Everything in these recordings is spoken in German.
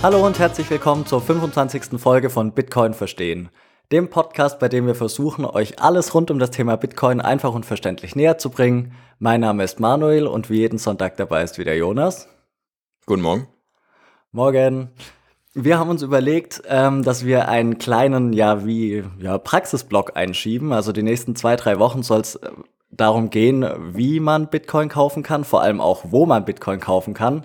Hallo und herzlich willkommen zur 25. Folge von Bitcoin verstehen. Dem Podcast, bei dem wir versuchen, euch alles rund um das Thema Bitcoin einfach und verständlich näher zu bringen. Mein Name ist Manuel und wie jeden Sonntag dabei ist wieder Jonas. Guten Morgen. Morgen. Wir haben uns überlegt, ähm, dass wir einen kleinen, ja, wie, ja, Praxisblock einschieben. Also die nächsten zwei, drei Wochen soll es äh, darum gehen, wie man Bitcoin kaufen kann, vor allem auch, wo man Bitcoin kaufen kann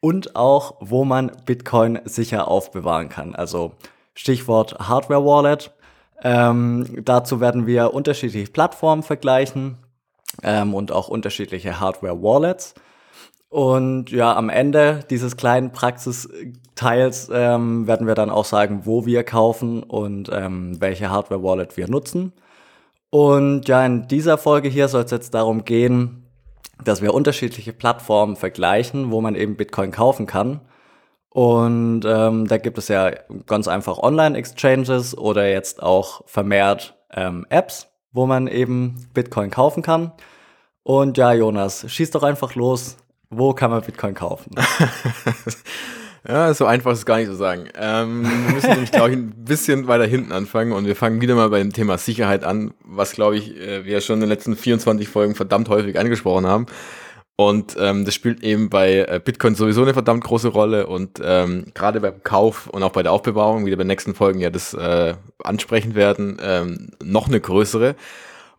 und auch, wo man Bitcoin sicher aufbewahren kann. Also Stichwort Hardware Wallet. Ähm, dazu werden wir unterschiedliche Plattformen vergleichen ähm, und auch unterschiedliche Hardware Wallets. Und ja, am Ende dieses kleinen Praxisteils ähm, werden wir dann auch sagen, wo wir kaufen und ähm, welche Hardware Wallet wir nutzen. Und ja, in dieser Folge hier soll es jetzt darum gehen, dass wir unterschiedliche Plattformen vergleichen, wo man eben Bitcoin kaufen kann. Und ähm, da gibt es ja ganz einfach Online-Exchanges oder jetzt auch vermehrt ähm, Apps, wo man eben Bitcoin kaufen kann. Und ja, Jonas, schieß doch einfach los. Wo kann man Bitcoin kaufen? ja, so einfach ist es gar nicht zu sagen. Ähm, wir müssen nämlich, glaube ich, ein bisschen weiter hinten anfangen und wir fangen wieder mal bei dem Thema Sicherheit an, was, glaube ich, äh, wir schon in den letzten 24 Folgen verdammt häufig angesprochen haben. Und ähm, das spielt eben bei äh, Bitcoin sowieso eine verdammt große Rolle und ähm, gerade beim Kauf und auch bei der Aufbewahrung, wie wir bei den nächsten Folgen ja das äh, ansprechen werden, ähm, noch eine größere.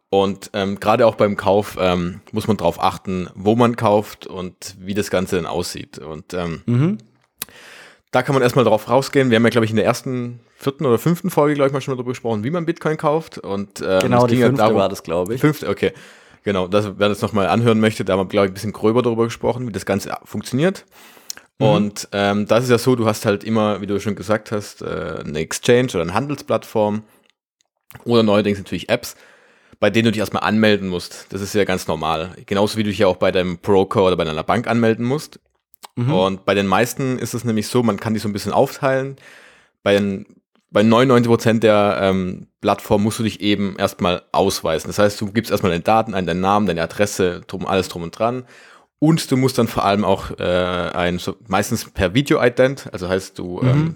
Und ähm, gerade auch beim Kauf ähm, muss man darauf achten, wo man kauft und wie das Ganze dann aussieht. Und ähm, mhm. Da kann man erstmal drauf rausgehen. Wir haben ja, glaube ich, in der ersten, vierten oder fünften Folge, glaube ich, mal schon mal darüber gesprochen, wie man Bitcoin kauft. Und, ähm, genau, die fünfte darum, war das, glaube ich. Fünfte, okay. Genau, das, wer das nochmal anhören möchte, da haben wir, glaube ich, ein bisschen gröber darüber gesprochen, wie das Ganze funktioniert. Mhm. Und ähm, das ist ja so, du hast halt immer, wie du schon gesagt hast, äh, eine Exchange oder eine Handelsplattform oder neuerdings natürlich Apps, bei denen du dich erstmal anmelden musst. Das ist ja ganz normal. Genauso wie du dich ja auch bei deinem Broker oder bei deiner Bank anmelden musst. Mhm. Und bei den meisten ist es nämlich so, man kann die so ein bisschen aufteilen. Bei den bei 99% der ähm, Plattformen musst du dich eben erstmal ausweisen. Das heißt, du gibst erstmal deine Daten ein, deinen Namen, deine Adresse, drum, alles drum und dran. Und du musst dann vor allem auch äh, ein, so, meistens per Video-Ident, also heißt du mhm. ähm,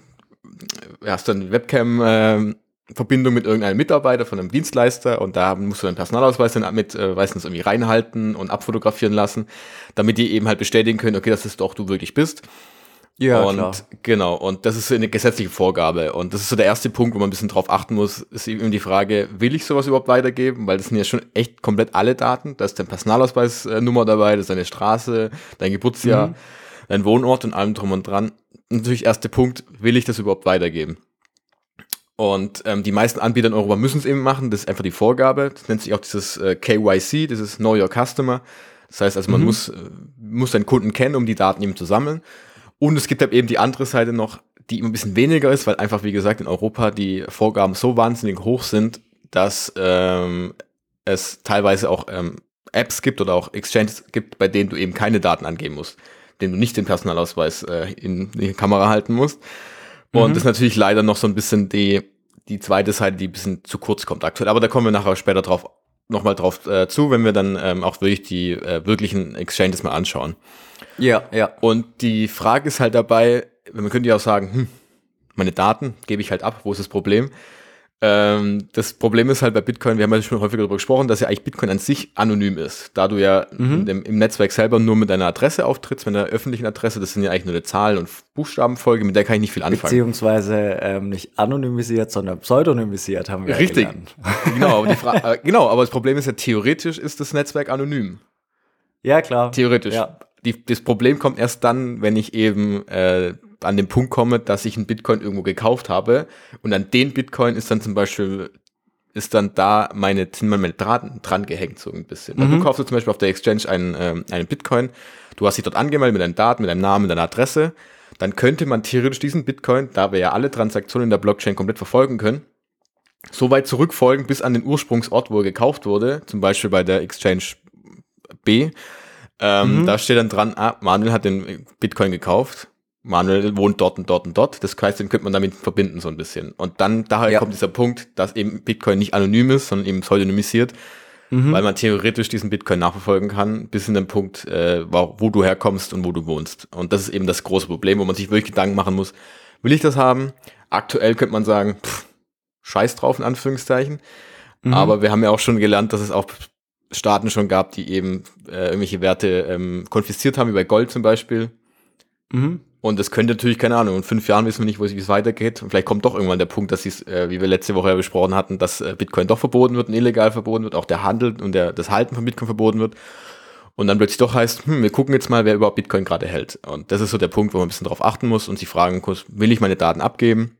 hast dann Webcam äh, Verbindung mit irgendeinem Mitarbeiter von einem Dienstleister und da musst du deinen Personalausweis dann mit äh, meistens irgendwie reinhalten und abfotografieren lassen, damit die eben halt bestätigen können, okay, das ist doch du wirklich bist. Ja, und klar. genau, und das ist eine gesetzliche Vorgabe. Und das ist so der erste Punkt, wo man ein bisschen drauf achten muss, ist eben die Frage, will ich sowas überhaupt weitergeben? Weil das sind ja schon echt komplett alle Daten. Da ist deine Personalausweisnummer dabei, das ist deine Straße, dein Geburtsjahr, mhm. dein Wohnort und allem drum und dran. Und natürlich erste Punkt, will ich das überhaupt weitergeben? Und ähm, die meisten Anbieter in Europa müssen es eben machen, das ist einfach die Vorgabe. Das nennt sich auch dieses äh, KYC, dieses Know Your Customer. Das heißt also, man mhm. muss, äh, muss seinen Kunden kennen, um die Daten eben zu sammeln. Und es gibt halt eben die andere Seite noch, die immer ein bisschen weniger ist, weil einfach, wie gesagt, in Europa die Vorgaben so wahnsinnig hoch sind, dass ähm, es teilweise auch ähm, Apps gibt oder auch Exchanges gibt, bei denen du eben keine Daten angeben musst, denen du nicht den Personalausweis äh, in die Kamera halten musst. Und mhm. das ist natürlich leider noch so ein bisschen die, die zweite Seite, die ein bisschen zu kurz kommt aktuell. Aber da kommen wir nachher später drauf nochmal drauf äh, zu, wenn wir dann ähm, auch wirklich die äh, wirklichen Exchanges mal anschauen. Ja, ja. Und die Frage ist halt dabei, man könnte ja auch sagen, hm, meine Daten gebe ich halt ab, wo ist das Problem? Ähm, das Problem ist halt bei Bitcoin, wir haben ja schon häufiger darüber gesprochen, dass ja eigentlich Bitcoin an sich anonym ist. Da du ja mhm. dem, im Netzwerk selber nur mit deiner Adresse auftrittst, mit einer öffentlichen Adresse, das sind ja eigentlich nur eine Zahlen- und Buchstabenfolge, mit der kann ich nicht viel anfangen. Beziehungsweise ähm, nicht anonymisiert, sondern pseudonymisiert haben wir Richtig. Ja genau, aber äh, genau, aber das Problem ist ja, theoretisch ist das Netzwerk anonym. Ja, klar. Theoretisch. Ja die, das Problem kommt erst dann, wenn ich eben äh, an den Punkt komme, dass ich einen Bitcoin irgendwo gekauft habe und an den Bitcoin ist dann zum Beispiel ist dann da meine, sind meine Daten dran gehängt, so ein bisschen. Mhm. Du kaufst zum Beispiel auf der Exchange einen, ähm, einen Bitcoin, du hast dich dort angemeldet mit deinen Daten, mit deinem Namen, mit deiner Adresse, dann könnte man theoretisch diesen Bitcoin, da wir ja alle Transaktionen in der Blockchain komplett verfolgen können, so weit zurückfolgen bis an den Ursprungsort, wo er gekauft wurde, zum Beispiel bei der Exchange B, ähm, mhm. Da steht dann dran, ah, Manuel hat den Bitcoin gekauft. Manuel wohnt dort und dort und dort. Das heißt, den könnte man damit verbinden so ein bisschen. Und dann daher ja. kommt dieser Punkt, dass eben Bitcoin nicht anonym ist, sondern eben pseudonymisiert. mhm. weil man theoretisch diesen Bitcoin nachverfolgen kann, bis in den Punkt, äh, wo du herkommst und wo du wohnst. Und das ist eben das große Problem, wo man sich wirklich Gedanken machen muss, will ich das haben? Aktuell könnte man sagen, pff, scheiß drauf in Anführungszeichen. Mhm. Aber wir haben ja auch schon gelernt, dass es auch Staaten schon gab, die eben äh, irgendwelche Werte ähm, konfisziert haben, wie bei Gold zum Beispiel. Mhm. Und das könnte natürlich, keine Ahnung, in fünf Jahren wissen wir nicht, wo es weitergeht. Und vielleicht kommt doch irgendwann der Punkt, dass es, äh, wie wir letzte Woche ja besprochen hatten, dass äh, Bitcoin doch verboten wird und illegal verboten wird, auch der Handel und der, das Halten von Bitcoin verboten wird. Und dann plötzlich doch heißt, hm, wir gucken jetzt mal, wer überhaupt Bitcoin gerade hält. Und das ist so der Punkt, wo man ein bisschen drauf achten muss und sich fragen muss, will ich meine Daten abgeben?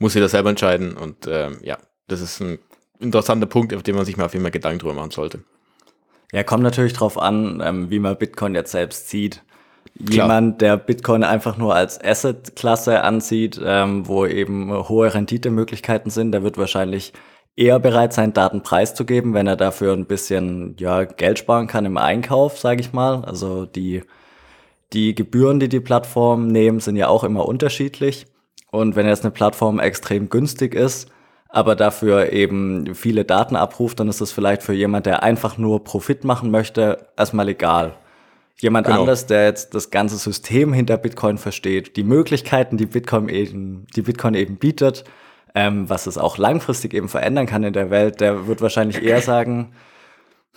Muss jeder selber entscheiden. Und ähm, ja, das ist ein interessanter Punkt, auf den man sich mal auf jeden Fall Gedanken drüber machen sollte. Ja, kommt natürlich drauf an, ähm, wie man Bitcoin jetzt selbst sieht. Jemand, der Bitcoin einfach nur als Asset-Klasse ansieht, ähm, wo eben hohe Renditemöglichkeiten sind, der wird wahrscheinlich eher bereit sein, Daten preiszugeben, wenn er dafür ein bisschen ja, Geld sparen kann im Einkauf, sage ich mal. Also die, die Gebühren, die die Plattformen nehmen, sind ja auch immer unterschiedlich. Und wenn jetzt eine Plattform extrem günstig ist, aber dafür eben viele Daten abruft, dann ist das vielleicht für jemand, der einfach nur Profit machen möchte, erstmal egal. Jemand genau. anders, der jetzt das ganze System hinter Bitcoin versteht, die Möglichkeiten, die Bitcoin eben, die Bitcoin eben bietet, ähm, was es auch langfristig eben verändern kann in der Welt, der wird wahrscheinlich eher sagen,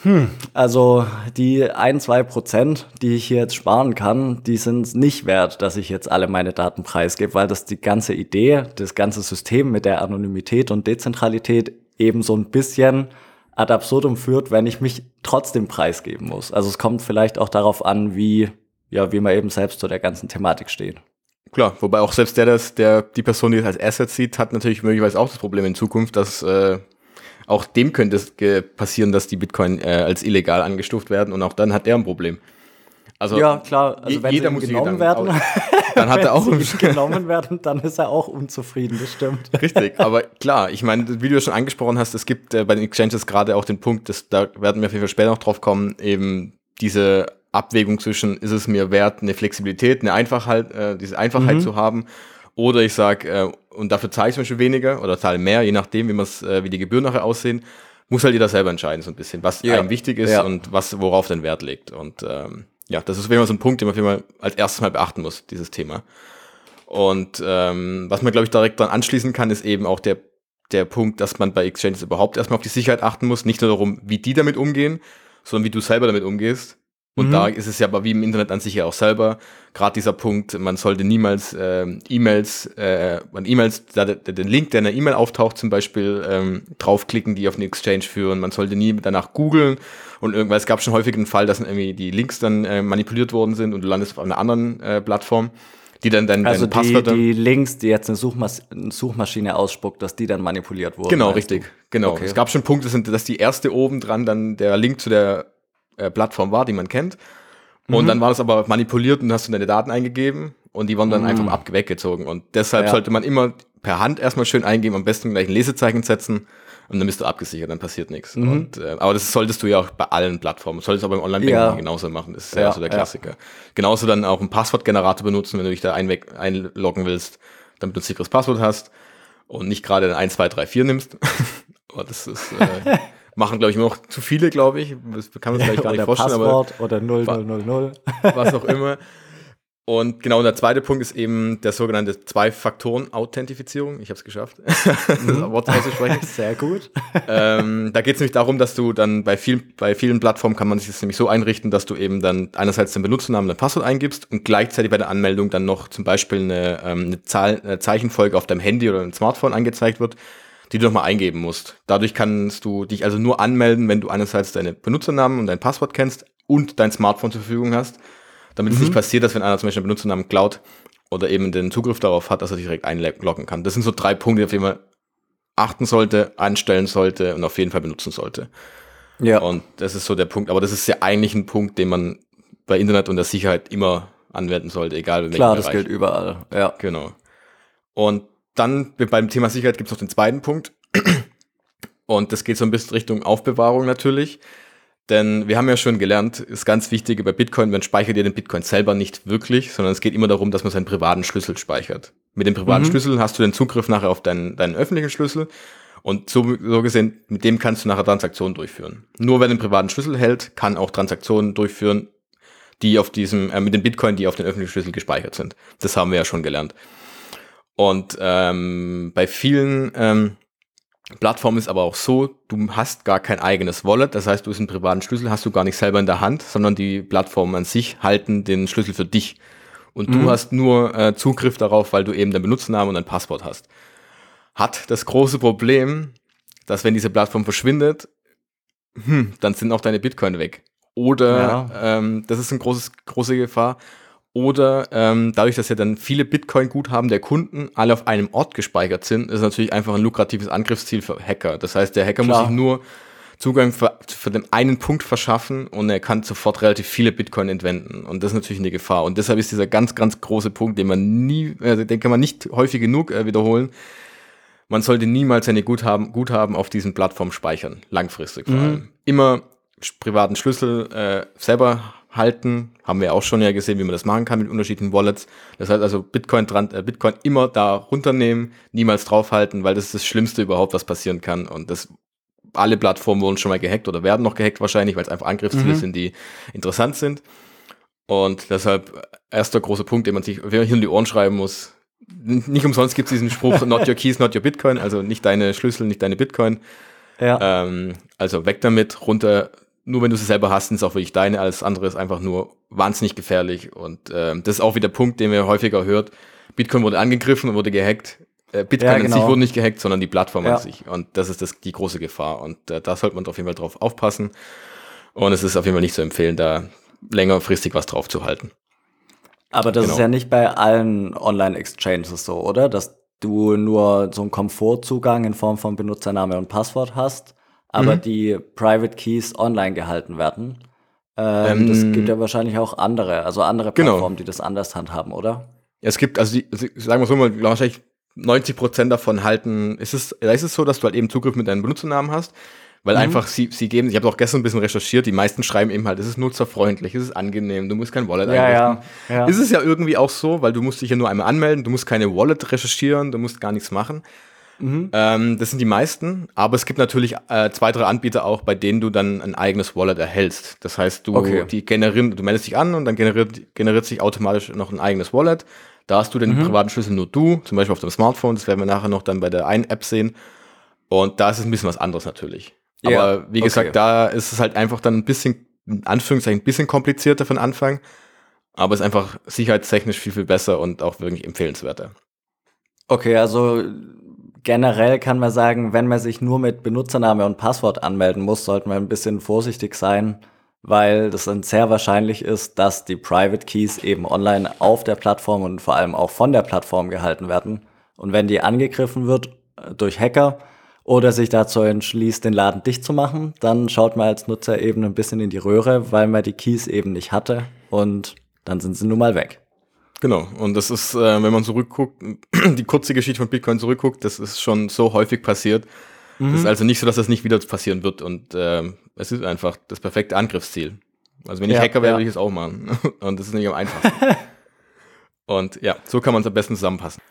hm, also die ein, zwei Prozent, die ich hier jetzt sparen kann, die sind nicht wert, dass ich jetzt alle meine Daten preisgebe, weil das die ganze Idee, das ganze System mit der Anonymität und Dezentralität eben so ein bisschen ad absurdum führt, wenn ich mich trotzdem preisgeben muss. Also es kommt vielleicht auch darauf an, wie, ja, wie man eben selbst zu der ganzen Thematik steht. Klar, wobei auch selbst der, das, der die Person, die es als Asset sieht, hat natürlich möglicherweise auch das Problem in Zukunft, dass äh, auch dem könnte es passieren, dass die Bitcoin äh, als illegal angestuft werden und auch dann hat er ein Problem. Also ja, klar, also wenn jeder muss genommen werden, dann hat er auch genommen werden, dann ist er auch unzufrieden, das stimmt. Richtig, aber klar, ich meine, wie du schon angesprochen hast, es gibt äh, bei den Exchanges gerade auch den Punkt, dass, da werden wir auf jeden Fall später noch drauf kommen, eben diese Abwägung zwischen, ist es mir wert, eine Flexibilität, eine Einfachheit, äh, diese Einfachheit mhm. zu haben, oder ich sage, äh, und dafür zahle ich zum Beispiel weniger oder zahle mehr, je nachdem, wie, äh, wie die Gebühren nachher aussehen, muss halt jeder selber entscheiden, so ein bisschen, was ja. einem wichtig ist ja. und was, worauf den Wert legt. Und ähm, ja, das ist immer so ein Punkt, den man auf jeden Fall als erstes mal beachten muss, dieses Thema. Und ähm, was man, glaube ich, direkt dann anschließen kann, ist eben auch der, der Punkt, dass man bei Exchanges überhaupt erstmal auf die Sicherheit achten muss. Nicht nur darum, wie die damit umgehen, sondern wie du selber damit umgehst. Und mhm. da ist es ja aber wie im Internet an sich ja auch selber, gerade dieser Punkt, man sollte niemals äh, E-Mails, äh, man E-Mails, den Link, der in einer E-Mail auftaucht, zum Beispiel ähm, draufklicken, die auf eine Exchange führen. Man sollte nie danach googeln und irgendwas. Es gab schon häufig den Fall, dass irgendwie die Links dann äh, manipuliert worden sind und du landest auf einer anderen äh, Plattform die dann dein, also dein die, die Links, die jetzt eine, Suchmas eine, Suchmaschine ausspuckt, dass die dann manipuliert wurden. Genau, richtig. Du? Genau. Okay. Es gab schon Punkte, dass die erste oben dran dann der Link zu der äh, Plattform war, die man kennt. Und mhm. dann war das aber manipuliert und hast du deine Daten eingegeben und die wurden dann mhm. einfach ab weggezogen. Und deshalb ja. sollte man immer per Hand erstmal schön eingeben, am besten gleich ein Lesezeichen setzen und dann bist du abgesichert, dann passiert nichts. Mhm. Und, äh, aber das solltest du ja auch bei allen Plattformen. Solltest du aber im Online-Banking ja. genauso machen. Das ist ja, ja so der Klassiker. Ja. Genauso dann auch einen Passwortgenerator benutzen, wenn du dich da einloggen willst, damit du ein sicheres Passwort hast und nicht gerade ein 1, 2, 3, 4 nimmst. aber das ist äh, Machen, glaube ich, immer noch zu viele, glaube ich. Das kann man sich gar nicht vorstellen. Passwort aber oder 0000. Was auch immer. Und genau, und der zweite Punkt ist eben der sogenannte Zwei-Faktoren-Authentifizierung. Ich habe es geschafft, das mhm. Wort auszusprechen. Sehr gut. Ähm, da geht es nämlich darum, dass du dann bei, viel, bei vielen Plattformen kann man sich das nämlich so einrichten, dass du eben dann einerseits den Benutzernamen, dein Passwort eingibst und gleichzeitig bei der Anmeldung dann noch zum Beispiel eine, ähm, eine, Zahl, eine Zeichenfolge auf deinem Handy oder einem Smartphone angezeigt wird, die du nochmal eingeben musst. Dadurch kannst du dich also nur anmelden, wenn du einerseits deine Benutzernamen und dein Passwort kennst und dein Smartphone zur Verfügung hast, damit mhm. es nicht passiert, dass wenn einer zum Beispiel einen Benutzernamen klaut oder eben den Zugriff darauf hat, dass er direkt einloggen kann. Das sind so drei Punkte, auf die man achten sollte, anstellen sollte und auf jeden Fall benutzen sollte. Ja. Und das ist so der Punkt. Aber das ist ja eigentlich ein Punkt, den man bei Internet und der Sicherheit immer anwenden sollte, egal in Klar, das gilt überall. Ja. Genau. Und dann beim Thema Sicherheit gibt es noch den zweiten Punkt. Und das geht so ein bisschen Richtung Aufbewahrung natürlich. Denn wir haben ja schon gelernt, ist ganz wichtig bei Bitcoin, man speichert ja den Bitcoin selber nicht wirklich, sondern es geht immer darum, dass man seinen privaten Schlüssel speichert. Mit dem privaten mhm. Schlüssel hast du den Zugriff nachher auf deinen, deinen öffentlichen Schlüssel Und so, so gesehen, mit dem kannst du nachher Transaktionen durchführen. Nur wer den privaten Schlüssel hält, kann auch Transaktionen durchführen, die auf diesem, äh, mit dem Bitcoin, die auf den öffentlichen Schlüssel gespeichert sind. Das haben wir ja schon gelernt. Und ähm, bei vielen ähm, Plattformen ist aber auch so, du hast gar kein eigenes Wallet, das heißt, du hast einen privaten Schlüssel, hast du gar nicht selber in der Hand, sondern die Plattformen an sich halten den Schlüssel für dich. Und mhm. du hast nur äh, Zugriff darauf, weil du eben deinen Benutzernamen und ein Passwort hast. Hat das große Problem, dass wenn diese Plattform verschwindet, hm, dann sind auch deine Bitcoin weg. Oder ja. ähm, das ist eine großes, große Gefahr. Oder ähm, dadurch, dass ja dann viele Bitcoin-Guthaben der Kunden alle auf einem Ort gespeichert sind, ist natürlich einfach ein lukratives Angriffsziel für Hacker. Das heißt, der Hacker Klar. muss sich nur Zugang für, für den einen Punkt verschaffen und er kann sofort relativ viele Bitcoin entwenden. Und das ist natürlich eine Gefahr. Und deshalb ist dieser ganz, ganz große Punkt, den man nie, äh, den kann man nicht häufig genug äh, wiederholen. Man sollte niemals seine Guthaben, Guthaben auf diesen Plattformen speichern, langfristig vor mhm. allem. Immer privaten Schlüssel äh, selber halten. Haben wir auch schon ja gesehen, wie man das machen kann mit unterschiedlichen Wallets. Das heißt also Bitcoin, dran, äh, Bitcoin immer da runternehmen, niemals draufhalten, weil das ist das Schlimmste überhaupt, was passieren kann. Und das alle Plattformen wurden schon mal gehackt oder werden noch gehackt wahrscheinlich, weil es einfach Angriffsziele mhm. sind, die interessant sind. Und deshalb erster großer Punkt, den man sich hier in die Ohren schreiben muss. Nicht umsonst gibt es diesen Spruch, not your keys, not your Bitcoin, also nicht deine Schlüssel, nicht deine Bitcoin. Ja. Ähm, also weg damit, runter nur wenn du sie selber hast, es auch wirklich deine, alles andere ist einfach nur wahnsinnig gefährlich. Und äh, das ist auch wieder der Punkt, den wir häufiger hört. Bitcoin wurde angegriffen und wurde gehackt. Äh, Bitcoin ja, genau. an sich genau. wurde nicht gehackt, sondern die Plattform ja. an sich. Und das ist das, die große Gefahr. Und äh, da sollte man auf jeden Fall drauf aufpassen. Und es ist auf jeden Fall nicht zu empfehlen, da längerfristig was drauf zu halten. Aber das genau. ist ja nicht bei allen Online-Exchanges so, oder? Dass du nur so einen Komfortzugang in Form von Benutzername und Passwort hast aber mhm. die Private Keys online gehalten werden. Ähm, ähm, das gibt ja wahrscheinlich auch andere, also andere genau. Plattformen, genau. die das anders handhaben, oder? Es gibt, also die, sagen wir so mal, wahrscheinlich 90 Prozent davon halten, ist es, da ist es so, dass du halt eben Zugriff mit deinem Benutzernamen hast, weil mhm. einfach sie, sie geben, ich habe auch gestern ein bisschen recherchiert, die meisten schreiben eben halt, es ist nutzerfreundlich, es ist angenehm, du musst kein Wallet ja, einrichten. Ja, ja. Ist es ja irgendwie auch so, weil du musst dich ja nur einmal anmelden, du musst keine Wallet recherchieren, du musst gar nichts machen. Mhm. Ähm, das sind die meisten, aber es gibt natürlich äh, zwei, drei Anbieter auch, bei denen du dann ein eigenes Wallet erhältst. Das heißt, du, okay. die generieren, du meldest dich an und dann generiert, generiert sich automatisch noch ein eigenes Wallet. Da hast du den mhm. privaten Schlüssel nur du, zum Beispiel auf dem Smartphone, das werden wir nachher noch dann bei der einen App sehen. Und da ist es ein bisschen was anderes natürlich. Aber ja, wie gesagt, okay. da ist es halt einfach dann ein bisschen, in Anführungszeichen, ein bisschen komplizierter von Anfang. Aber es ist einfach sicherheitstechnisch viel, viel besser und auch wirklich empfehlenswerter. Okay, also generell kann man sagen, wenn man sich nur mit Benutzername und Passwort anmelden muss, sollte man ein bisschen vorsichtig sein, weil das dann sehr wahrscheinlich ist, dass die Private Keys eben online auf der Plattform und vor allem auch von der Plattform gehalten werden. Und wenn die angegriffen wird äh, durch Hacker oder sich dazu entschließt, den Laden dicht zu machen, dann schaut man als Nutzer eben ein bisschen in die Röhre, weil man die Keys eben nicht hatte und dann sind sie nun mal weg. Genau, und das ist, äh, wenn man zurückguckt, die kurze Geschichte von Bitcoin zurückguckt, das ist schon so häufig passiert. Mhm. Das ist also nicht so, dass das nicht wieder passieren wird und äh, es ist einfach das perfekte Angriffsziel. Also wenn ich ja, Hacker wäre, ja. würde ich es auch machen. Und das ist nicht am einfachsten. und ja, so kann man es am besten zusammenpassen.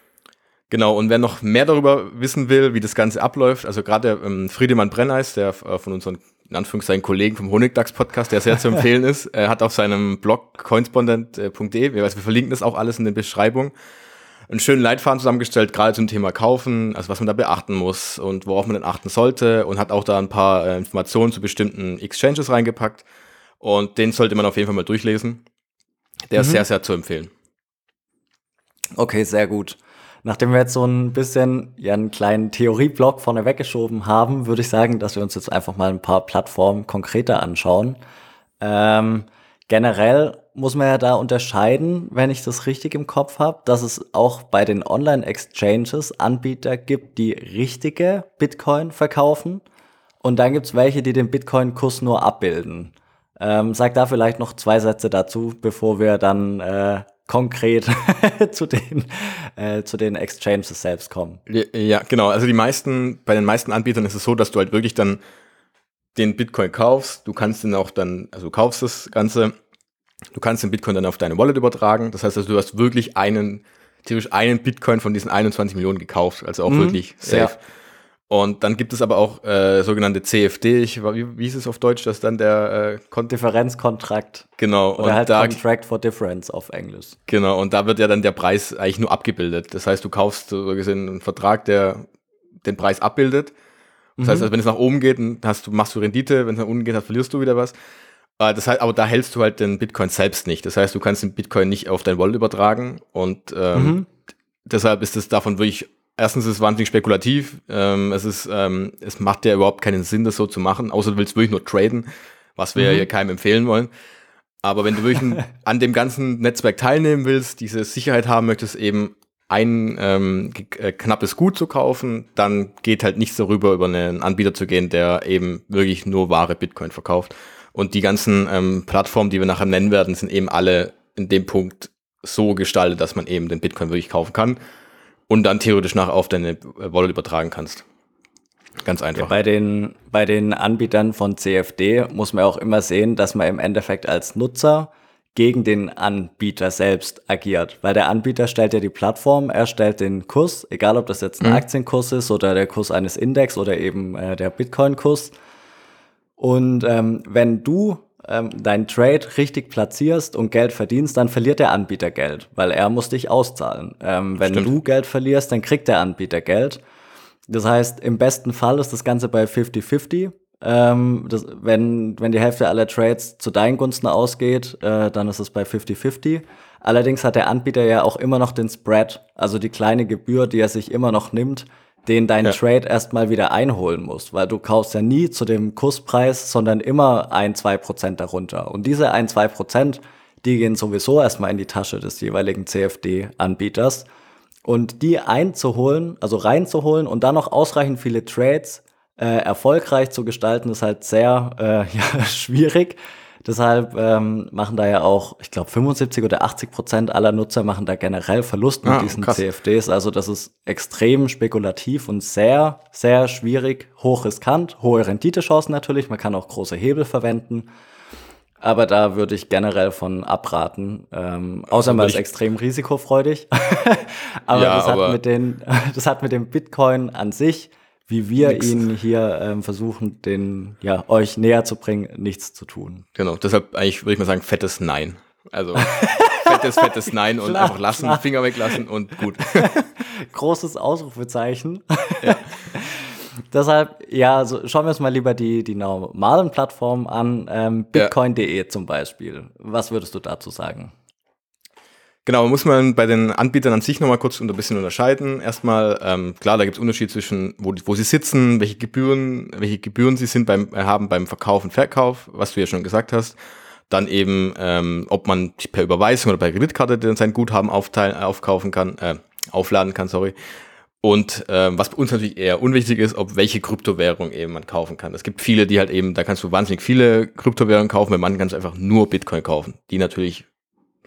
Genau, und wer noch mehr darüber wissen will, wie das Ganze abläuft, also gerade der ähm, Friedemann Brenneis, der äh, von unseren in Anführungszeichen Kollegen vom Honigdachs-Podcast, der sehr zu empfehlen ist. Er hat auf seinem Blog coinspondent.de, wir, wir verlinken das auch alles in der Beschreibung, einen schönen Leitfaden zusammengestellt, gerade zum Thema Kaufen, also was man da beachten muss und worauf man denn achten sollte und hat auch da ein paar äh, Informationen zu bestimmten Exchanges reingepackt. Und den sollte man auf jeden Fall mal durchlesen. Der mhm. ist sehr, sehr zu empfehlen. Okay, sehr gut. Nachdem wir jetzt so ein bisschen ja einen kleinen Theorieblock vorne weggeschoben haben, würde ich sagen, dass wir uns jetzt einfach mal ein paar Plattformen konkreter anschauen. Ähm, generell muss man ja da unterscheiden, wenn ich das richtig im Kopf habe, dass es auch bei den Online-Exchanges Anbieter gibt, die richtige Bitcoin verkaufen. Und dann gibt es welche, die den Bitcoin-Kurs nur abbilden. Ähm, sag da vielleicht noch zwei Sätze dazu, bevor wir dann äh, konkret zu den, äh, zu den Exchanges selbst kommen. Ja, genau. Also die meisten, bei den meisten Anbietern ist es so, dass du halt wirklich dann den Bitcoin kaufst. Du kannst den auch dann, also du kaufst das Ganze, du kannst den Bitcoin dann auf deine Wallet übertragen. Das heißt also, du hast wirklich einen, theoretisch einen Bitcoin von diesen 21 Millionen gekauft, also auch mhm, wirklich safe. Ja. Und dann gibt es aber auch äh, sogenannte CFD, ich, wie, wie ist es auf Deutsch, das dann der äh, Differenzkontrakt. Genau. Oder halt da, Contract for Difference auf Englisch. Genau, und da wird ja dann der Preis eigentlich nur abgebildet. Das heißt, du kaufst so gesehen einen Vertrag, der den Preis abbildet. Das mhm. heißt, also, wenn es nach oben geht, dann hast du, machst du Rendite, wenn es nach unten geht, dann verlierst du wieder was. Äh, das heißt, aber da hältst du halt den Bitcoin selbst nicht. Das heißt, du kannst den Bitcoin nicht auf dein Wallet übertragen und ähm, mhm. deshalb ist es davon wirklich erstens ist es wahnsinnig spekulativ. Ähm, es ist, ähm, es macht ja überhaupt keinen Sinn, das so zu machen, außer du willst wirklich nur traden, was wir mhm. ja keinem empfehlen wollen. Aber wenn du wirklich an dem ganzen Netzwerk teilnehmen willst, diese Sicherheit haben möchtest, eben ein ähm, äh, knappes Gut zu kaufen, dann geht halt nichts darüber, über einen Anbieter zu gehen, der eben wirklich nur wahre Bitcoin verkauft. Und die ganzen ähm, Plattformen, die wir nachher nennen werden, sind eben alle in dem Punkt so gestaltet, dass man eben den Bitcoin wirklich kaufen kann und dann theoretisch nach auf deine Wallet übertragen kannst. Ganz einfach. Bei den, bei den Anbietern von CFD muss man auch immer sehen, dass man im Endeffekt als Nutzer gegen den Anbieter selbst agiert. Weil der Anbieter stellt ja die Plattform, er stellt den Kurs, egal ob das jetzt ein mhm. Aktienkurs ist oder der Kurs eines Index oder eben äh, der Bitcoin-Kurs. Und ähm, wenn du ähm, deinen Trade richtig platzierst und Geld verdienst, dann verliert der Anbieter Geld, weil er muss dich auszahlen. Ähm, wenn Stimmt. du Geld verlierst, dann kriegt der Anbieter Geld. Das heißt, im besten Fall ist das Ganze bei 50-50. Ähm, das, wenn, wenn die Hälfte aller Trades zu deinen Gunsten ausgeht, äh, dann ist es bei 50-50. Allerdings hat der Anbieter ja auch immer noch den Spread, also die kleine Gebühr, die er sich immer noch nimmt, den dein ja. Trade erstmal wieder einholen musst, weil du kaufst ja nie zu dem Kurspreis, sondern immer ein, zwei Prozent darunter. Und diese ein, zwei Prozent, die gehen sowieso erstmal in die Tasche des jeweiligen CFD-Anbieters. Und die einzuholen, also reinzuholen und dann noch ausreichend viele Trades äh, erfolgreich zu gestalten, ist halt sehr äh, ja, schwierig. Deshalb ähm, machen da ja auch, ich glaube, 75 oder 80 Prozent aller Nutzer machen da generell Verlust mit ah, diesen krass. CFDs. Also das ist extrem spekulativ und sehr, sehr schwierig, hochriskant, hohe Renditechancen natürlich. Man kann auch große Hebel verwenden. Aber da würde ich generell von abraten. Ähm, außer man ist extrem risikofreudig. aber, ja, das, hat aber mit den, das hat mit dem Bitcoin an sich wie wir Nix. ihn hier ähm, versuchen, den ja euch näher zu bringen, nichts zu tun. Genau, deshalb eigentlich würde ich mal sagen, fettes Nein. Also fettes, fettes Nein und klar, einfach lassen, klar. Finger weglassen und gut. Großes Ausrufezeichen. Ja. Deshalb, ja, also schauen wir uns mal lieber die, die normalen Plattformen an. Ähm, Bitcoin.de ja. zum Beispiel. Was würdest du dazu sagen? Genau, muss man bei den Anbietern an sich nochmal kurz ein bisschen unterscheiden. Erstmal, ähm, klar, da gibt es Unterschied zwischen, wo, wo sie sitzen, welche Gebühren, welche Gebühren sie sind beim, äh, haben beim Verkauf und Verkauf, was du ja schon gesagt hast. Dann eben, ähm, ob man per Überweisung oder per Kreditkarte sein Guthaben aufteilen, aufkaufen kann, äh, aufladen kann, sorry. Und ähm, was bei uns natürlich eher unwichtig ist, ob welche Kryptowährung eben man kaufen kann. Es gibt viele, die halt eben, da kannst du wahnsinnig viele Kryptowährungen kaufen, bei manchen kannst du einfach nur Bitcoin kaufen, die natürlich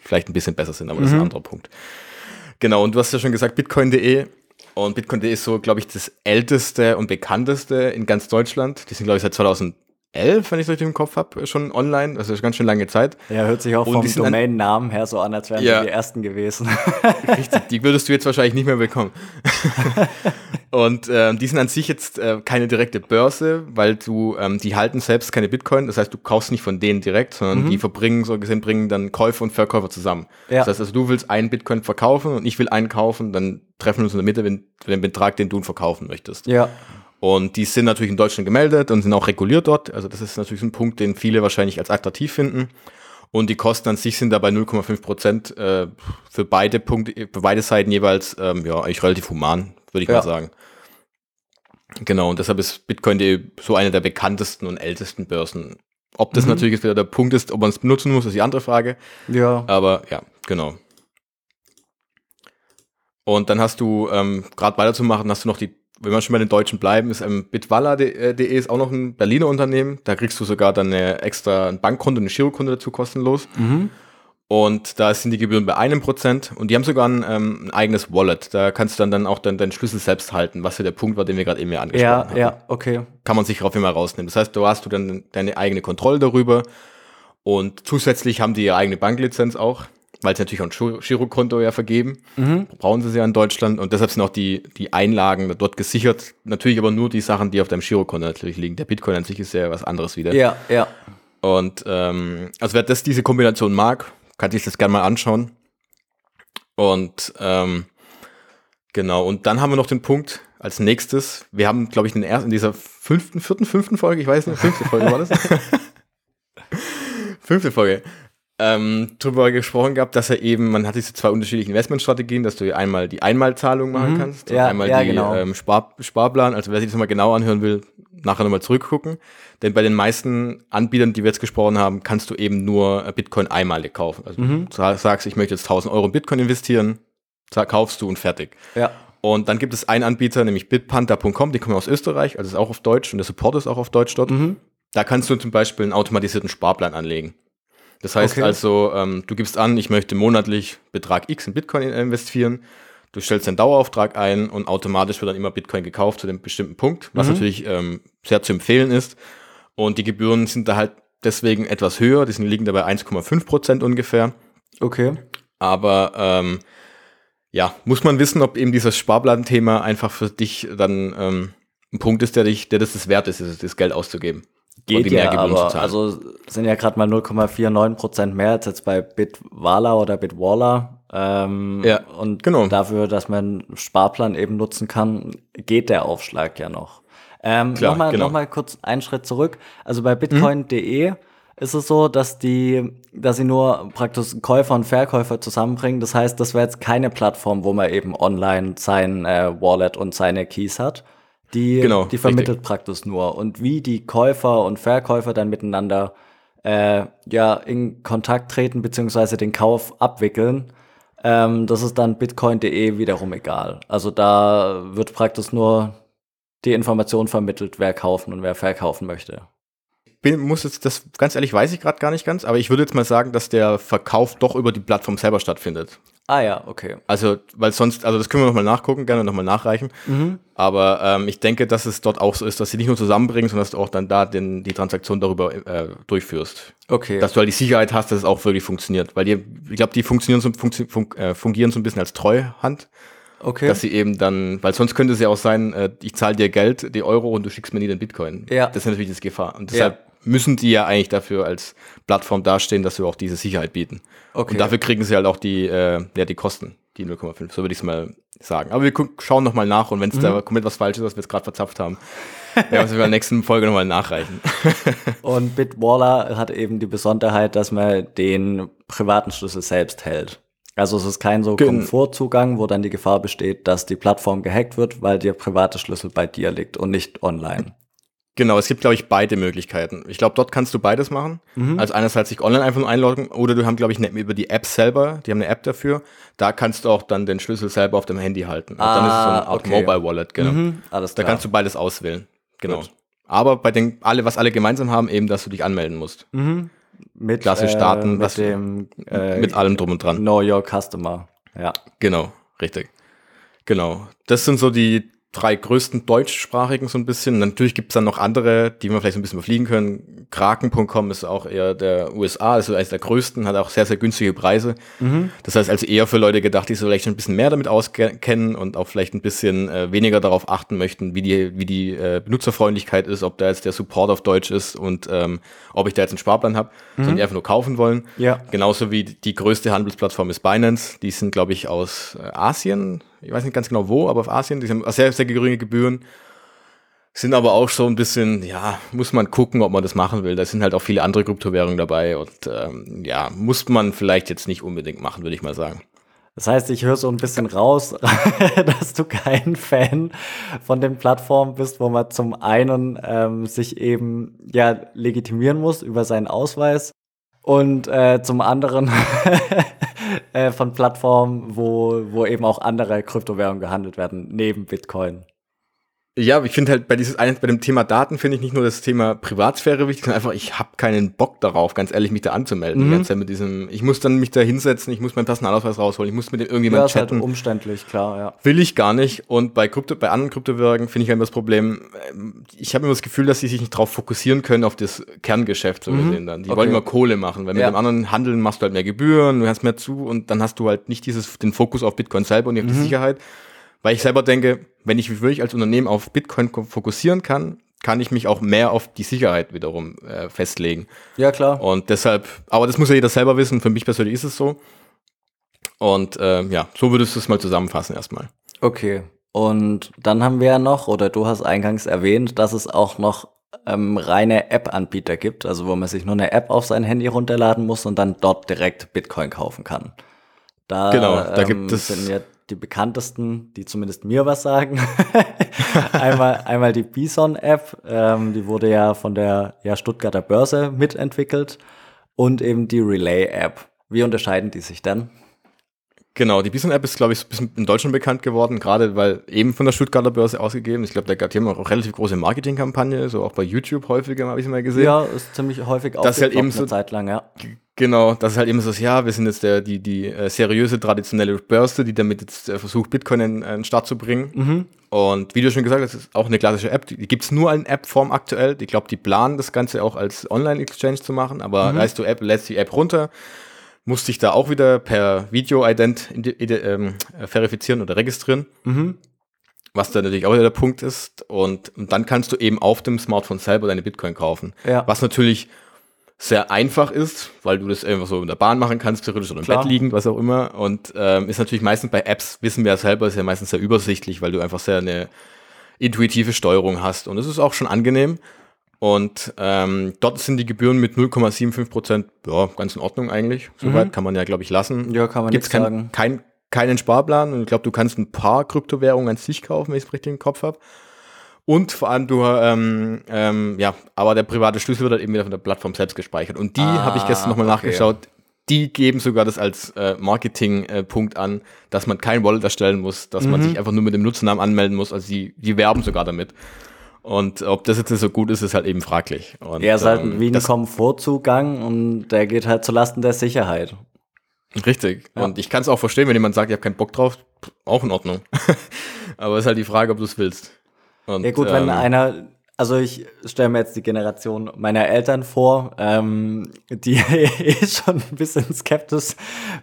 vielleicht ein bisschen besser sind, aber mhm. das ist ein mhm. anderer Punkt. Genau, und du hast ja schon gesagt, bitcoin.de. Und bitcoin.de ist so, glaube ich, das älteste und bekannteste in ganz Deutschland. Die sind, glaube ich, seit 2011, wenn ich es richtig im Kopf habe, schon online. Das ist ganz schön lange Zeit. Ja, hört sich auch und vom Domain-Namen her so an, als wären ja, die ersten gewesen. Richtig, die würdest du jetzt wahrscheinlich nicht mehr bekommen. Und äh, die sind an sich jetzt äh, keine direkte Börse, weil du, ähm, die halten selbst keine Bitcoin. Das heißt, du kaufst nicht von denen direkt, sondern mhm. die verbringen, so gesehen, bringen dann Käufer und Verkäufer zusammen. Ja. Das heißt, also du willst einen Bitcoin verkaufen und ich will einen kaufen, dann treffen wir uns in der Mitte für den Betrag, den du verkaufen möchtest. Ja. Und die sind natürlich in Deutschland gemeldet und sind auch reguliert dort. Also das ist natürlich ein Punkt, den viele wahrscheinlich als attraktiv finden. Und die Kosten an sich sind dabei 0,5 Prozent äh, für beide Punkte, für beide Seiten jeweils, ähm, ja, eigentlich relativ human, würde ich ja. mal sagen. Genau, und deshalb ist Bitcoin so eine der bekanntesten und ältesten Börsen. Ob das mhm. natürlich jetzt wieder der Punkt ist, ob man es benutzen muss, ist die andere Frage. Ja. Aber ja, genau. Und dann hast du, ähm, gerade weiterzumachen, hast du noch die, wenn wir schon bei den Deutschen bleiben, ist ähm, bitwalla.de ist auch noch ein Berliner Unternehmen. Da kriegst du sogar dann eine extra ein Bankkonto, eine Girokonto dazu kostenlos. Mhm. Und da sind die Gebühren bei einem Prozent und die haben sogar ein, ähm, ein, eigenes Wallet. Da kannst du dann, dann auch dann deinen Schlüssel selbst halten, was ja der Punkt war, den wir gerade eben angesprochen ja, haben. Ja, okay. Kann man sich darauf immer rausnehmen. Das heißt, da hast du dann deine eigene Kontrolle darüber und zusätzlich haben die ihre eigene Banklizenz auch, weil sie natürlich auch ein Girokonto ja vergeben. Mhm. Brauchen sie es ja in Deutschland und deshalb sind auch die, die Einlagen dort gesichert. Natürlich aber nur die Sachen, die auf deinem Girokonto natürlich liegen. Der Bitcoin an sich ist ja was anderes wieder. Ja, ja. Und ähm, also wer das diese Kombination mag, kann sich das gerne mal anschauen. Und ähm, genau, und dann haben wir noch den Punkt als nächstes. Wir haben, glaube ich, den ersten in dieser fünften, vierten, fünften Folge, ich weiß nicht, fünfte Folge war das. fünfte Folge ähm, drüber gesprochen gehabt, dass er eben, man hat diese zwei unterschiedlichen Investmentstrategien, dass du einmal die Einmalzahlung machen mhm. kannst ja, und einmal ja, die genau. ähm, Spar Sparplan. Also wer sich das mal genau anhören will, nachher nochmal zurückgucken. Denn bei den meisten Anbietern, die wir jetzt gesprochen haben, kannst du eben nur Bitcoin einmalig kaufen. Also mhm. du sagst, ich möchte jetzt 1000 Euro in Bitcoin investieren, kaufst du und fertig. Ja. Und dann gibt es einen Anbieter, nämlich bitpanther.com, die kommen aus Österreich, also ist auch auf Deutsch und der Support ist auch auf Deutsch dort. Mhm. Da kannst du zum Beispiel einen automatisierten Sparplan anlegen. Das heißt okay. also, ähm, du gibst an, ich möchte monatlich Betrag X in Bitcoin investieren. Du stellst einen Dauerauftrag ein und automatisch wird dann immer Bitcoin gekauft zu dem bestimmten Punkt, was mhm. natürlich ähm, sehr zu empfehlen ist. Und die Gebühren sind da halt deswegen etwas höher. Die sind, liegen dabei 1,5 Prozent ungefähr. Okay. Aber ähm, ja, muss man wissen, ob eben dieses Sparplan-Thema einfach für dich dann ähm, ein Punkt ist, der dich, der das, das wert ist, das Geld auszugeben. Geht ja, aber also sind ja gerade mal 0,49 Prozent mehr als jetzt bei Bitwala oder Bitwalla. Ähm, ja, und genau. dafür, dass man Sparplan eben nutzen kann, geht der Aufschlag ja noch. Ähm, Nochmal genau. noch mal kurz einen Schritt zurück. Also bei bitcoin.de mhm. ist es so, dass die, dass sie nur praktisch Käufer und Verkäufer zusammenbringen. Das heißt, das wäre jetzt keine Plattform, wo man eben online sein äh, Wallet und seine Keys hat, die, genau, die vermittelt richtig. praktisch nur. Und wie die Käufer und Verkäufer dann miteinander äh, ja, in Kontakt treten, beziehungsweise den Kauf abwickeln, ähm, das ist dann bitcoin.de wiederum egal. Also da wird praktisch nur die Information vermittelt, wer kaufen und wer verkaufen möchte bin, muss jetzt, das ganz ehrlich weiß ich gerade gar nicht ganz, aber ich würde jetzt mal sagen, dass der Verkauf doch über die Plattform selber stattfindet. Ah ja, okay. Also, weil sonst, also das können wir nochmal nachgucken, gerne nochmal nachreichen. Mhm. Aber ähm, ich denke, dass es dort auch so ist, dass sie nicht nur zusammenbringen, sondern dass du auch dann da den, die Transaktion darüber äh, durchführst. Okay. Dass du halt die Sicherheit hast, dass es auch wirklich funktioniert. Weil die, ich glaube, die funktionieren so, funktio, fun äh, fungieren so ein bisschen als Treuhand. Okay. Dass sie eben dann, weil sonst könnte es ja auch sein, äh, ich zahle dir Geld, die Euro und du schickst mir nie den Bitcoin. Ja. Das ist natürlich das Gefahr. Und deshalb ja müssen die ja eigentlich dafür als Plattform dastehen, dass wir auch diese Sicherheit bieten. Okay. Und dafür kriegen sie halt auch die, äh, ja, die Kosten, die 0,5, so würde ich es mal sagen. Aber wir schauen nochmal nach und wenn es mhm. da komplett was falsch ist, was wir jetzt gerade verzapft haben, werden wir es in der nächsten Folge nochmal nachreichen. und Bitwaller hat eben die Besonderheit, dass man den privaten Schlüssel selbst hält. Also es ist kein so Komfortzugang, wo dann die Gefahr besteht, dass die Plattform gehackt wird, weil der private Schlüssel bei dir liegt und nicht online. Genau, es gibt, glaube ich, beide Möglichkeiten. Ich glaube, dort kannst du beides machen. Mhm. Also einerseits sich online einfach nur einloggen oder du haben, glaube ich, ne, über die App selber, die haben eine App dafür, da kannst du auch dann den Schlüssel selber auf dem Handy halten. Und ah, dann ist es so eine Art okay. Mobile Wallet, genau. Mhm, alles klar. Da kannst du beides auswählen. Genau. Gut. Aber bei den, alle, was alle gemeinsam haben, eben, dass du dich anmelden musst. Mhm. Mit, Klasse starten, äh, mit was, dem, äh, mit allem drum und dran. Know Your Customer. Ja. Genau, richtig. Genau. Das sind so die drei größten deutschsprachigen so ein bisschen. Natürlich gibt es dann noch andere, die wir vielleicht so ein bisschen überfliegen können. Kraken.com ist auch eher der USA, also eines der größten, hat auch sehr, sehr günstige Preise. Mhm. Das heißt also eher für Leute gedacht, die so vielleicht schon ein bisschen mehr damit auskennen und auch vielleicht ein bisschen äh, weniger darauf achten möchten, wie die, wie die äh, Benutzerfreundlichkeit ist, ob da jetzt der Support auf Deutsch ist und ähm, ob ich da jetzt einen Sparplan habe, mhm. sondern die einfach nur kaufen wollen. Ja. Genauso wie die größte Handelsplattform ist Binance. Die sind, glaube ich, aus äh, Asien, ich weiß nicht ganz genau wo, aber auf Asien, die haben sehr, sehr geringe Gebühren. Sind aber auch so ein bisschen, ja, muss man gucken, ob man das machen will. Da sind halt auch viele andere Kryptowährungen dabei und ähm, ja, muss man vielleicht jetzt nicht unbedingt machen, würde ich mal sagen. Das heißt, ich höre so ein bisschen raus, dass du kein Fan von den Plattformen bist, wo man zum einen ähm, sich eben ja legitimieren muss über seinen Ausweis und äh, zum anderen äh, von Plattformen, wo, wo eben auch andere Kryptowährungen gehandelt werden, neben Bitcoin. Ja, ich finde halt bei dieses bei dem Thema Daten finde ich nicht nur das Thema Privatsphäre wichtig, sondern einfach ich habe keinen Bock darauf, ganz ehrlich, mich da anzumelden. Mhm. Zeit mit diesem, ich muss dann mich da hinsetzen, ich muss meinen Personalausweis rausholen, ich muss mit dem irgendjemand ja, chatten. Halt umständlich, klar, ja. Will ich gar nicht. Und bei Krypto, bei anderen Kryptowährungen finde ich halt das Problem. Ähm, ich habe immer das Gefühl, dass sie sich nicht darauf fokussieren können auf das Kerngeschäft so mhm. gesehen dann. Die okay. wollen immer Kohle machen, weil mit ja. dem anderen Handeln machst du halt mehr Gebühren, du hast mehr zu und dann hast du halt nicht dieses den Fokus auf Bitcoin selber und auf mhm. die Sicherheit. Weil ich selber denke, wenn ich mich wirklich als Unternehmen auf Bitcoin fokussieren kann, kann ich mich auch mehr auf die Sicherheit wiederum äh, festlegen. Ja, klar. Und deshalb, aber das muss ja jeder selber wissen. Für mich persönlich ist es so. Und äh, ja, so würdest du es mal zusammenfassen erstmal. Okay. Und dann haben wir ja noch, oder du hast eingangs erwähnt, dass es auch noch ähm, reine App-Anbieter gibt, also wo man sich nur eine App auf sein Handy runterladen muss und dann dort direkt Bitcoin kaufen kann. Da, genau, da ähm, gibt es sind ja die bekanntesten, die zumindest mir was sagen. einmal, einmal die Bison-App, ähm, die wurde ja von der ja, Stuttgarter Börse mitentwickelt und eben die Relay-App. Wie unterscheiden die sich denn? Genau, die Bison-App ist, glaube ich, ein bisschen in Deutschland bekannt geworden, gerade weil eben von der Stuttgarter Börse ausgegeben. Ich glaube, da haben auch relativ große Marketingkampagne, so auch bei YouTube häufiger habe ich es mal gesehen. Ja, ist ziemlich häufig auch halt eben so, eine Zeit lang, ja. Genau, das ist halt eben so, ja, wir sind jetzt der, die, die äh, seriöse, traditionelle Börse, die damit jetzt äh, versucht, Bitcoin in, in den Start zu bringen. Mhm. Und wie du schon gesagt hast, ist auch eine klassische App. Die, die gibt es nur in App-Form aktuell. Ich glaube, die planen das Ganze auch als Online-Exchange zu machen, aber mhm. heißt du App, lädst die App runter, musst dich da auch wieder per Video-Ident ähm, verifizieren oder registrieren. Mhm. Was da natürlich auch wieder der Punkt ist. Und, und dann kannst du eben auf dem Smartphone selber deine Bitcoin kaufen. Ja. Was natürlich sehr einfach ist, weil du das einfach so in der Bahn machen kannst, theoretisch oder im Klar. Bett liegend, was auch immer. Und ähm, ist natürlich meistens bei Apps, wissen wir ja selber, ist ja meistens sehr übersichtlich, weil du einfach sehr eine intuitive Steuerung hast. Und es ist auch schon angenehm. Und ähm, dort sind die Gebühren mit 0,75 Prozent, ja, ganz in Ordnung eigentlich. Soweit mhm. kann man ja, glaube ich, lassen. Ja, kann man Gibt's kein, sagen. Kein, keinen Sparplan. Und ich glaube, du kannst ein paar Kryptowährungen an sich kaufen, wenn ich es richtig im Kopf habe. Und vor allem du, ähm, ähm, ja, aber der private Schlüssel wird halt eben wieder von der Plattform selbst gespeichert. Und die ah, habe ich gestern nochmal okay. nachgeschaut. Die geben sogar das als äh, Marketing-Punkt äh, an, dass man kein Wallet erstellen muss, dass mhm. man sich einfach nur mit dem Nutzernamen anmelden muss. Also die, die werben sogar damit. Und ob das jetzt so gut ist, ist halt eben fraglich. Und, ja, es ist halt ähm, wie ein Komfortzugang und der geht halt zulasten der Sicherheit. Richtig. Ja. Und ich kann es auch verstehen, wenn jemand sagt, ich habe keinen Bock drauf, auch in Ordnung. Aber es ist halt die Frage, ob du es willst. Und, ja gut, wenn ähm, einer, also ich stelle mir jetzt die Generation meiner Eltern vor, ähm, die eh schon ein bisschen skeptisch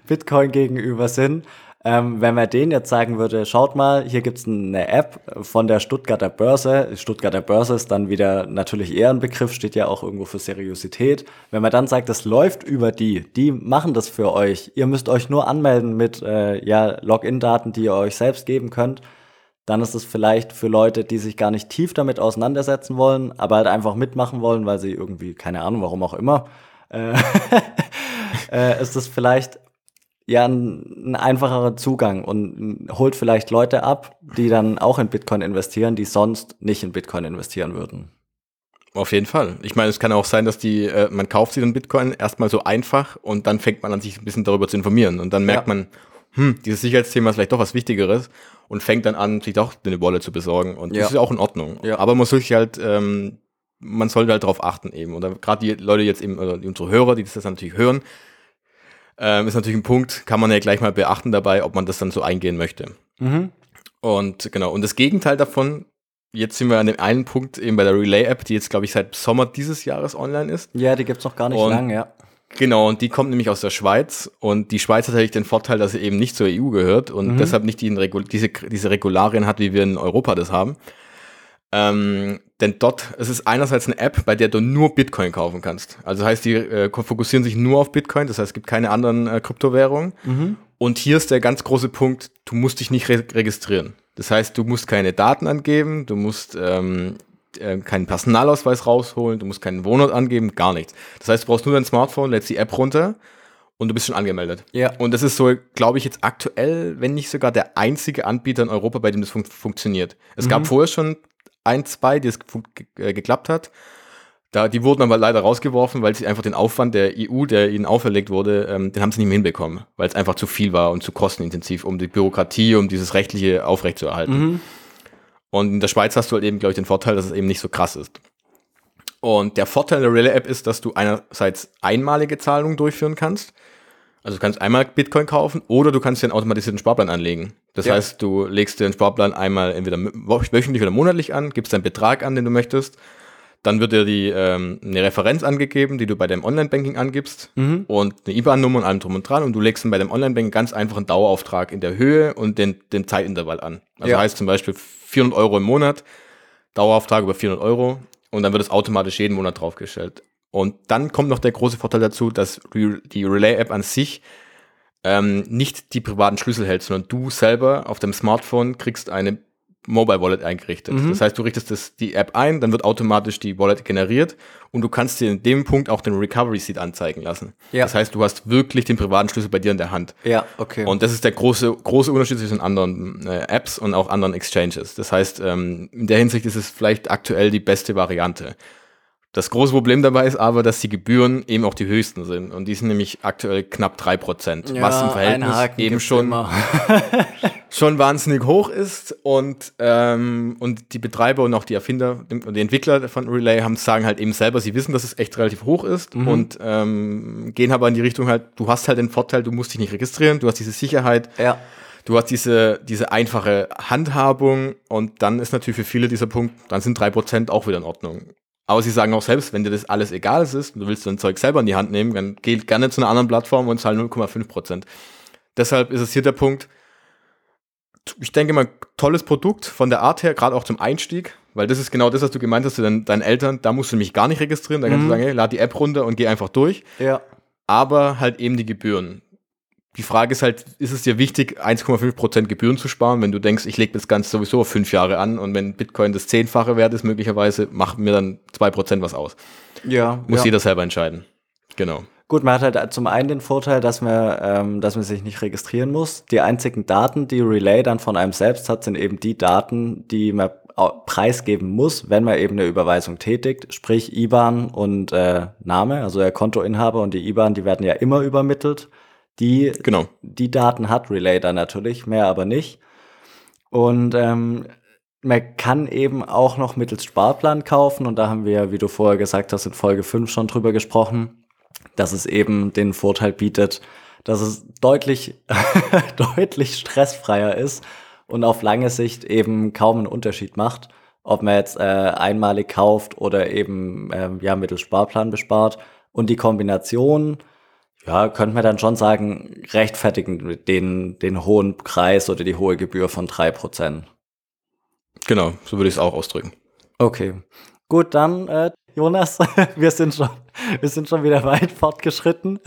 Bitcoin gegenüber sind. Ähm, wenn man denen jetzt sagen würde, schaut mal, hier gibt's eine App von der Stuttgarter Börse. Stuttgarter Börse ist dann wieder natürlich eher ein Begriff, steht ja auch irgendwo für Seriosität. Wenn man dann sagt, das läuft über die, die machen das für euch. Ihr müsst euch nur anmelden mit äh, ja, Login-Daten, die ihr euch selbst geben könnt dann ist es vielleicht für Leute, die sich gar nicht tief damit auseinandersetzen wollen, aber halt einfach mitmachen wollen, weil sie irgendwie, keine Ahnung, warum auch immer, äh, äh, ist es vielleicht ja ein, ein, einfacherer Zugang und holt vielleicht Leute ab, die dann auch in Bitcoin investieren, die sonst nicht in Bitcoin investieren würden. Auf jeden Fall. Ich meine, es kann auch sein, dass die, äh, man kauft sich den Bitcoin erstmal so einfach und dann fängt man an, sich ein bisschen darüber zu informieren. Und dann merkt ja. man, hm, dieses Sicherheitsthema ist vielleicht doch was Wichtigeres und fängt dann an, sich doch eine Wallet zu besorgen. Und ja. das ist ja auch in Ordnung. Ja. Aber man sich halt, ähm, man sollte halt darauf achten eben. Oder gerade die Leute jetzt eben, oder unsere Hörer, die das natürlich hören, ähm, ist natürlich ein Punkt, kann man ja gleich mal beachten dabei, ob man das dann so eingehen möchte. Mhm. Und genau, und das Gegenteil davon, jetzt sind wir an dem einen Punkt eben bei der Relay-App, die jetzt, glaube ich, seit Sommer dieses Jahres online ist. Ja, die gibt's noch gar nicht und lang, ja. Genau, und die kommt nämlich aus der Schweiz und die Schweiz hat natürlich den Vorteil, dass sie eben nicht zur EU gehört und mhm. deshalb nicht die diese, diese Regularien hat, wie wir in Europa das haben. Ähm, denn dort, es ist einerseits eine App, bei der du nur Bitcoin kaufen kannst. Also heißt, die äh, fokussieren sich nur auf Bitcoin, das heißt, es gibt keine anderen äh, Kryptowährungen. Mhm. Und hier ist der ganz große Punkt, du musst dich nicht re registrieren. Das heißt, du musst keine Daten angeben, du musst ähm, äh, keinen Personalausweis rausholen, du musst keinen Wohnort angeben, gar nichts. Das heißt, du brauchst nur dein Smartphone, lädst die App runter und du bist schon angemeldet. Ja. Und das ist so, glaube ich, jetzt aktuell, wenn nicht sogar der einzige Anbieter in Europa, bei dem das fun funktioniert. Es mhm. gab vorher schon ein, zwei, die es äh, geklappt hat. Da, die wurden aber leider rausgeworfen, weil sie einfach den Aufwand der EU, der ihnen auferlegt wurde, ähm, den haben sie nicht mehr hinbekommen, weil es einfach zu viel war und zu kostenintensiv, um die Bürokratie, um dieses rechtliche aufrechtzuerhalten. Mhm. Und in der Schweiz hast du halt eben, glaube ich, den Vorteil, dass es eben nicht so krass ist. Und der Vorteil der Relay-App ist, dass du einerseits einmalige Zahlungen durchführen kannst. Also du kannst einmal Bitcoin kaufen oder du kannst dir einen automatisierten Sparplan anlegen. Das ja. heißt, du legst dir den Sparplan einmal entweder wöchentlich oder monatlich an, gibst einen Betrag an, den du möchtest. Dann wird dir die, ähm, eine Referenz angegeben, die du bei deinem Online-Banking angibst mhm. und eine IBAN-Nummer und allem drum und dran und du legst dann bei dem Online-Banking ganz einfach einen Dauerauftrag in der Höhe und den, den Zeitintervall an. Also ja. heißt zum Beispiel 400 Euro im Monat, Dauerauftrag über 400 Euro und dann wird es automatisch jeden Monat draufgestellt. Und dann kommt noch der große Vorteil dazu, dass die Relay-App an sich ähm, nicht die privaten Schlüssel hält, sondern du selber auf dem Smartphone kriegst eine Mobile Wallet eingerichtet. Mhm. Das heißt, du richtest das, die App ein, dann wird automatisch die Wallet generiert und du kannst dir in dem Punkt auch den Recovery Seed anzeigen lassen. Ja. Das heißt, du hast wirklich den privaten Schlüssel bei dir in der Hand. Ja, okay. Und das ist der große, große Unterschied zwischen anderen äh, Apps und auch anderen Exchanges. Das heißt, ähm, in der Hinsicht ist es vielleicht aktuell die beste Variante. Das große Problem dabei ist aber, dass die Gebühren eben auch die höchsten sind. Und die sind nämlich aktuell knapp drei Prozent, ja, was im Verhältnis eben schon, schon wahnsinnig hoch ist. Und, ähm, und die Betreiber und auch die Erfinder und die Entwickler von Relay haben sagen halt eben selber, sie wissen, dass es echt relativ hoch ist mhm. und ähm, gehen aber in die Richtung halt, du hast halt den Vorteil, du musst dich nicht registrieren, du hast diese Sicherheit. Ja. Du hast diese, diese einfache Handhabung und dann ist natürlich für viele dieser Punkt, dann sind drei Prozent auch wieder in Ordnung. Aber sie sagen auch selbst, wenn dir das alles egal ist und du willst dein Zeug selber in die Hand nehmen, dann geh gerne zu einer anderen Plattform und zahl 0,5 Prozent. Deshalb ist es hier der Punkt. Ich denke mal, tolles Produkt von der Art her, gerade auch zum Einstieg, weil das ist genau das, was du gemeint hast zu deinen, deinen Eltern. Da musst du mich gar nicht registrieren. Da kannst mhm. du sagen, hey, lad die App runter und geh einfach durch. Ja. Aber halt eben die Gebühren die Frage ist halt, ist es dir wichtig, 1,5% Gebühren zu sparen, wenn du denkst, ich lege das Ganze sowieso auf fünf Jahre an und wenn Bitcoin das zehnfache wert ist, möglicherweise macht mir dann 2% was aus. Ja. Muss ja. jeder selber entscheiden. Genau. Gut, man hat halt zum einen den Vorteil, dass man, ähm, dass man sich nicht registrieren muss. Die einzigen Daten, die Relay dann von einem selbst hat, sind eben die Daten, die man preisgeben muss, wenn man eben eine Überweisung tätigt, sprich IBAN und äh, Name, also der Kontoinhaber und die IBAN, die werden ja immer übermittelt. Die, genau. die Daten hat Relay dann natürlich, mehr aber nicht. Und ähm, man kann eben auch noch mittels Sparplan kaufen und da haben wir, wie du vorher gesagt hast, in Folge 5 schon drüber gesprochen, dass es eben den Vorteil bietet, dass es deutlich, deutlich stressfreier ist und auf lange Sicht eben kaum einen Unterschied macht, ob man jetzt äh, einmalig kauft oder eben äh, ja mittels Sparplan bespart. Und die Kombination ja, könnte man dann schon sagen, rechtfertigen den, den hohen Preis oder die hohe Gebühr von drei Prozent. Genau, so würde ich es auch ausdrücken. Okay. Gut, dann, äh, Jonas, wir sind schon, wir sind schon wieder weit fortgeschritten.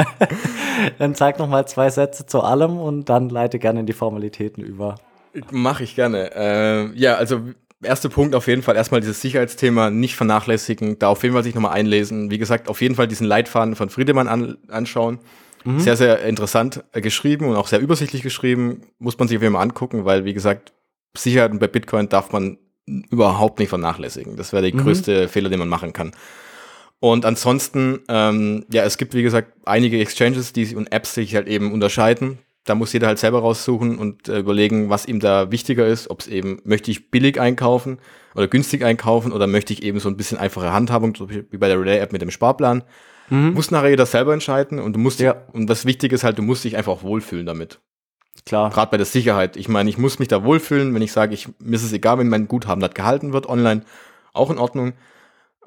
dann sag noch mal zwei Sätze zu allem und dann leite gerne in die Formalitäten über. Mache ich gerne. Äh, ja, also erster Punkt auf jeden Fall erstmal dieses Sicherheitsthema nicht vernachlässigen, da auf jeden Fall sich nochmal einlesen. Wie gesagt, auf jeden Fall diesen Leitfaden von Friedemann an, anschauen. Mhm. Sehr, sehr interessant äh, geschrieben und auch sehr übersichtlich geschrieben. Muss man sich auf jeden Fall angucken, weil, wie gesagt, Sicherheit bei Bitcoin darf man überhaupt nicht vernachlässigen. Das wäre der mhm. größte Fehler, den man machen kann. Und ansonsten, ähm, ja, es gibt, wie gesagt, einige Exchanges die, und Apps, die sich halt eben unterscheiden da muss jeder halt selber raussuchen und äh, überlegen, was ihm da wichtiger ist. Ob es eben, möchte ich billig einkaufen oder günstig einkaufen oder möchte ich eben so ein bisschen einfache Handhabung, so wie bei der Relay-App mit dem Sparplan. Mhm. Muss nachher jeder selber entscheiden und du musst, ja. und das Wichtige ist halt, du musst dich einfach auch wohlfühlen damit. Klar. Gerade bei der Sicherheit. Ich meine, ich muss mich da wohlfühlen, wenn ich sage, ich, mir ist es egal, wenn mein Guthaben dort gehalten wird online, auch in Ordnung.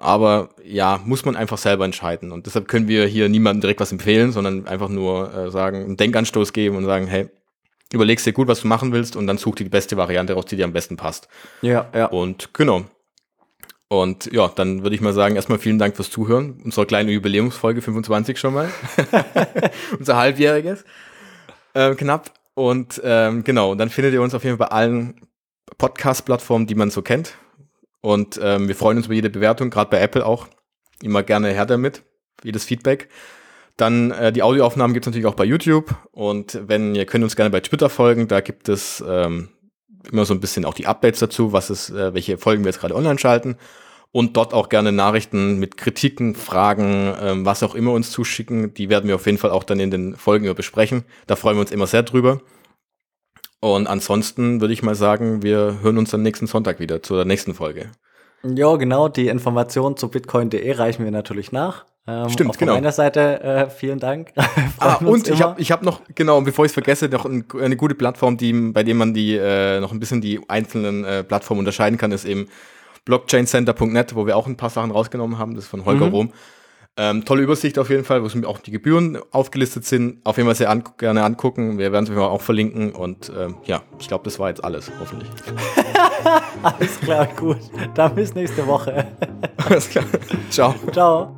Aber ja, muss man einfach selber entscheiden. Und deshalb können wir hier niemandem direkt was empfehlen, sondern einfach nur äh, sagen, einen Denkanstoß geben und sagen, hey, überlegst dir gut, was du machen willst und dann such dir die beste Variante raus, die dir am besten passt. Ja, ja. Und genau. Und ja, dann würde ich mal sagen, erstmal vielen Dank fürs Zuhören. Unsere kleine Jubiläumsfolge 25 schon mal. Unser halbjähriges. Äh, knapp. Und ähm, genau, dann findet ihr uns auf jeden Fall bei allen Podcast-Plattformen, die man so kennt. Und ähm, wir freuen uns über jede Bewertung, gerade bei Apple auch. Immer gerne her damit, jedes Feedback. Dann äh, die Audioaufnahmen gibt es natürlich auch bei YouTube. Und wenn ihr könnt uns gerne bei Twitter folgen, da gibt es ähm, immer so ein bisschen auch die Updates dazu, was ist, äh, welche Folgen wir jetzt gerade online schalten. Und dort auch gerne Nachrichten mit Kritiken, Fragen, ähm, was auch immer uns zuschicken. Die werden wir auf jeden Fall auch dann in den Folgen besprechen. Da freuen wir uns immer sehr drüber. Und ansonsten würde ich mal sagen, wir hören uns am nächsten Sonntag wieder zur nächsten Folge. Ja, genau. Die Informationen zu bitcoin.de reichen wir natürlich nach. Ähm, Stimmt, genau. Von meiner Seite äh, vielen Dank. ah, und ich habe ich hab noch, genau, bevor ich es vergesse, noch ein, eine gute Plattform, die, bei der man die äh, noch ein bisschen die einzelnen äh, Plattformen unterscheiden kann, ist eben blockchaincenter.net, wo wir auch ein paar Sachen rausgenommen haben. Das ist von Holger mhm. Rom. Ähm, tolle Übersicht auf jeden Fall, wo auch die Gebühren aufgelistet sind. Auf jeden Fall sehr an gerne angucken. Wir werden es auch verlinken. Und ähm, ja, ich glaube, das war jetzt alles, hoffentlich. alles klar, gut. Dann bis nächste Woche. alles klar. Ciao. Ciao.